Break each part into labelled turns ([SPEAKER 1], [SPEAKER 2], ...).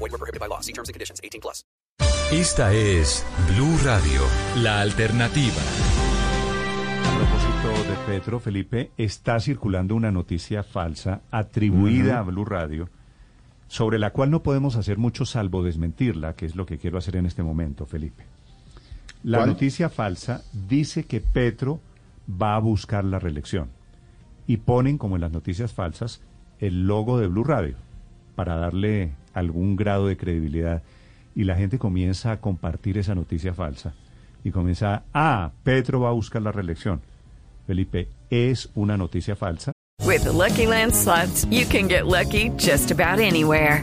[SPEAKER 1] Void were prohibited by law. See terms and conditions. 18 plus.
[SPEAKER 2] Esta es Blue Radio, la alternativa.
[SPEAKER 3] A propósito de Petro, Felipe, está circulando una noticia falsa atribuida a Blue Radio, sobre la cual no podemos hacer mucho salvo desmentirla, que es lo que quiero hacer en este momento, Felipe. La
[SPEAKER 4] ¿Cuál?
[SPEAKER 3] noticia falsa dice que Petro va a buscar la reelección y ponen, como en las noticias falsas, el logo de Blue Radio para darle algún grado de credibilidad y la gente comienza a compartir esa noticia falsa y comienza, ah, Petro va a buscar la reelección. Felipe, es una noticia falsa.
[SPEAKER 5] With the Lucky Land you can get lucky just about anywhere.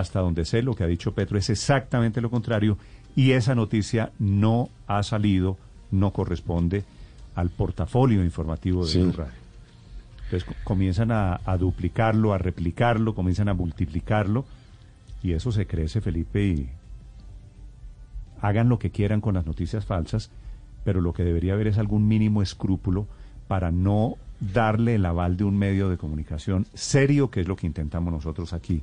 [SPEAKER 3] Hasta donde sé, lo que ha dicho Petro es exactamente lo contrario y esa noticia no ha salido, no corresponde al portafolio informativo de
[SPEAKER 4] Sí.
[SPEAKER 3] Blue Radio. Entonces co- comienzan a, a duplicarlo, a replicarlo, comienzan a multiplicarlo y eso se crece, Felipe, y hagan lo que quieran con las noticias falsas, pero lo que debería haber es algún mínimo escrúpulo para no darle el aval de un medio de comunicación serio, que es lo que intentamos nosotros aquí